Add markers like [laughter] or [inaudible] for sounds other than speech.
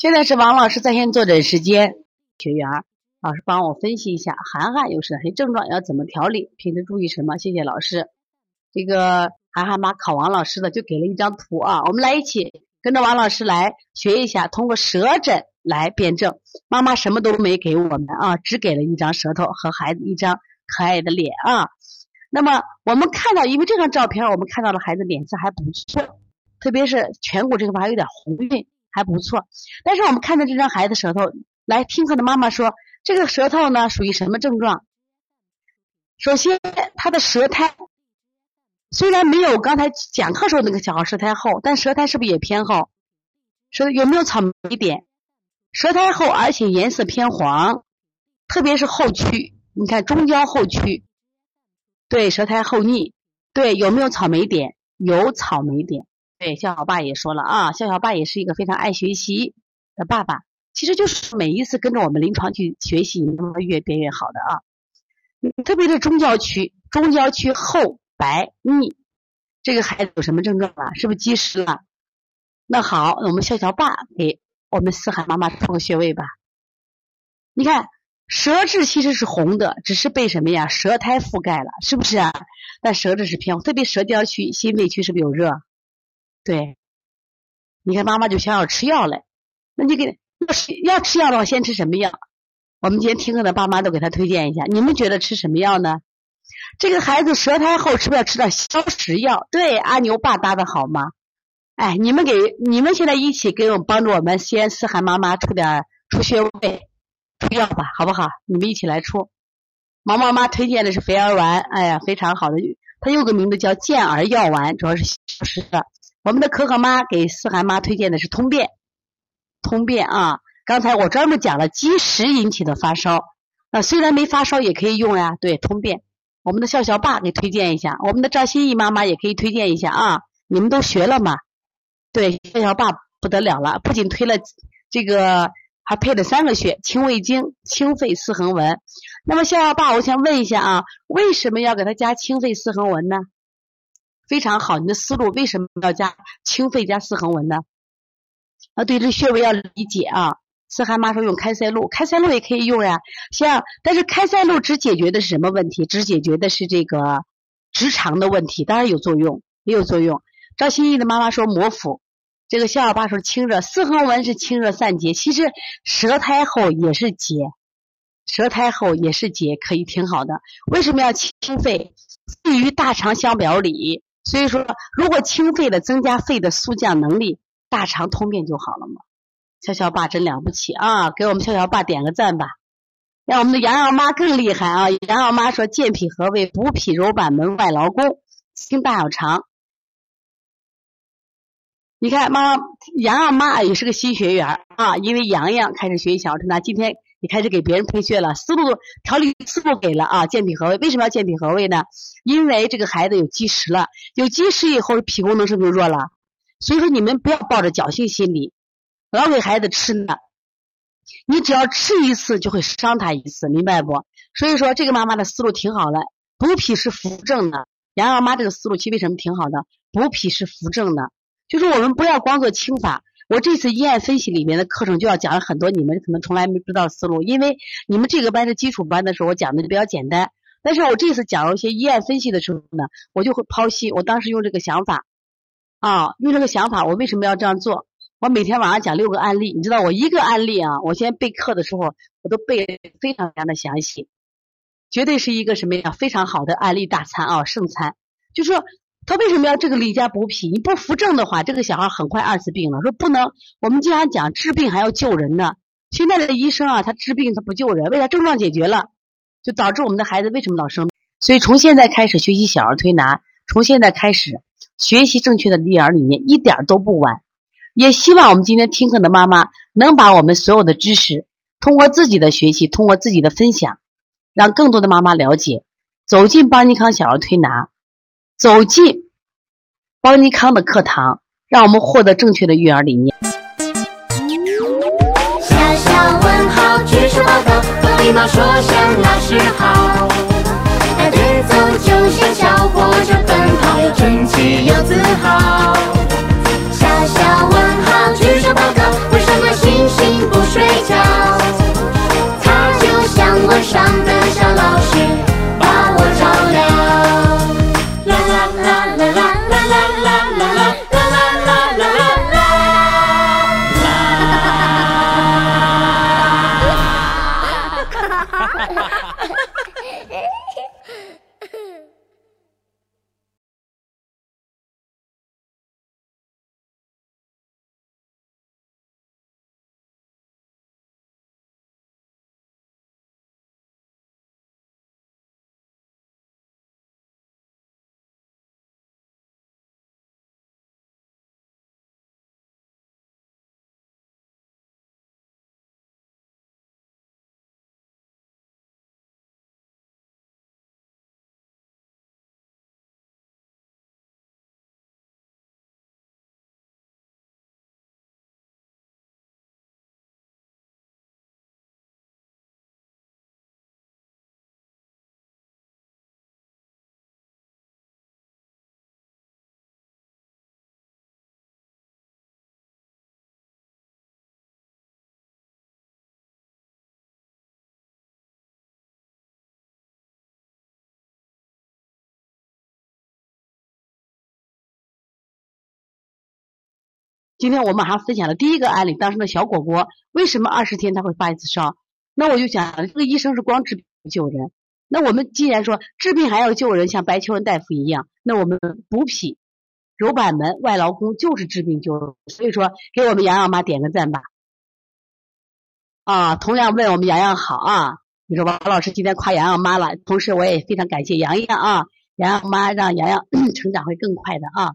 现在是王老师在线坐诊时间，学员老师帮我分析一下，涵涵有哪些症状要怎么调理，平时注意什么？谢谢老师。这个涵涵妈考王老师的就给了一张图啊，我们来一起跟着王老师来学一下，通过舌诊来辨证。妈妈什么都没给我们啊，只给了一张舌头和孩子一张可爱的脸啊。那么我们看到，因为这张照片，我们看到了孩子脸色还不错，特别是颧骨这个块还有点红晕。还不错，但是我们看到这张孩子舌头，来听课的妈妈说，这个舌头呢属于什么症状？首先，他的舌苔虽然没有刚才讲课时候那个小孩舌苔厚，但舌苔是不是也偏厚？舌有没有草莓点？舌苔厚，而且颜色偏黄，特别是后区，你看中焦后区，对，舌苔厚腻，对，有没有草莓点？有草莓点。对，笑笑爸也说了啊，笑笑爸也是一个非常爱学习的爸爸。其实就是每一次跟着我们临床去学习，你都会越变越好的啊。特别是中焦区，中焦区厚白腻，这个孩子有什么症状了？是不是积食了？那好，我们笑笑爸给我们四海妈妈出个穴位吧。你看，舌质其实是红的，只是被什么呀？舌苔覆盖了，是不是啊？但舌质是偏红，特别舌焦区、心肺区是不是有热？对，你看妈妈就想要吃药嘞，那你给要吃要吃药的话，先吃什么药？我们今天听课的爸妈都给他推荐一下，你们觉得吃什么药呢？这个孩子舌苔厚，是不是要吃点消食药？对，阿牛爸搭的好吗？哎，你们给你们现在一起给我帮助我们西安思涵妈妈出点出穴位出药吧，好不好？你们一起来出。毛毛妈推荐的是肥儿丸，哎呀，非常好的，它有个名字叫健儿药丸，主要是消食的。我们的可可妈给思涵妈推荐的是通便，通便啊！刚才我专门讲了积食引起的发烧，那虽然没发烧也可以用呀。对，通便。我们的笑笑爸给推荐一下，我们的赵心怡妈妈也可以推荐一下啊！你们都学了吗？对，笑笑爸不得了了，不仅推了这个，还配了三个穴：清胃经、清肺四横纹。那么笑笑爸，我想问一下啊，为什么要给他加清肺四横纹呢？非常好，你的思路为什么要加清肺加四横纹呢？啊，对这穴位要理解啊。思涵妈说用开塞露，开塞露也可以用呀。像，但是开塞露只解决的是什么问题？只解决的是这个直肠的问题，当然有作用，也有作用。赵新义的妈妈说摩腹，这个肖小爸说清热，四横纹是清热散结，其实舌苔厚也是结，舌苔厚也是结，可以挺好的。为什么要清肺？肺与大肠相表里。所以说，如果清肺的，增加肺的速降能力，大肠通便就好了嘛。笑笑爸真了不起啊，给我们笑笑爸点个赞吧。让我们的洋洋妈更厉害啊！洋洋妈说健脾和胃，补脾柔板，门外劳宫，清大小肠。你看，妈洋洋妈也是个新学员啊，因为洋洋开始学习小儿推拿，今天。你开始给别人配穴了，思路调理思路给了啊，健脾和胃。为什么要健脾和胃呢？因为这个孩子有积食了，有积食以后脾功能是不是弱了？所以说你们不要抱着侥幸心理，老给孩子吃呢，你只要吃一次就会伤他一次，明白不？所以说这个妈妈的思路挺好的，补脾是扶正的。杨二妈这个思路其实为什么挺好的？补脾是扶正的，就是我们不要光做清法。我这次医案分析里面的课程就要讲了很多你们可能从来没知道思路，因为你们这个班是基础班的时候，我讲的就比较简单。但是我这次讲了一些医案分析的时候呢，我就会剖析。我当时用这个想法啊，用这个想法，我为什么要这样做？我每天晚上讲六个案例，你知道我一个案例啊，我先备课的时候我都备非常非常的详细，绝对是一个什么呀？非常好的案例大餐啊，圣餐，就是说。他为什么要这个理家补脾？你不扶正的话，这个小孩很快二次病了。说不能，我们经常讲治病还要救人呢。现在的医生啊，他治病他不救人，为啥症状解决了，就导致我们的孩子为什么老生病？所以从现在开始学习小儿推拿，从现在开始学习正确的育儿理念，一点都不晚。也希望我们今天听课的妈妈能把我们所有的知识，通过自己的学习，通过自己的分享，让更多的妈妈了解，走进邦尼康小儿推拿。走进邦尼康的课堂，让我们获得正确的育儿理念。小小问号，举手报告，和礼貌说声老师好。排队走就像小火车奔跑，又整齐又自豪。今天我马上分享的第一个案例，当时的小果果为什么二十天他会发一次烧？那我就想，这个医生是光治病救人。那我们既然说治病还要救人，像白求恩大夫一样，那我们补脾、揉板门、外劳宫就是治病救人。所以说，给我们洋洋妈点个赞吧。啊，同样问我们洋洋好啊。你说王老师今天夸洋洋妈了，同时我也非常感谢洋洋啊，洋洋妈让洋洋 [clears throat] 成长会更快的啊。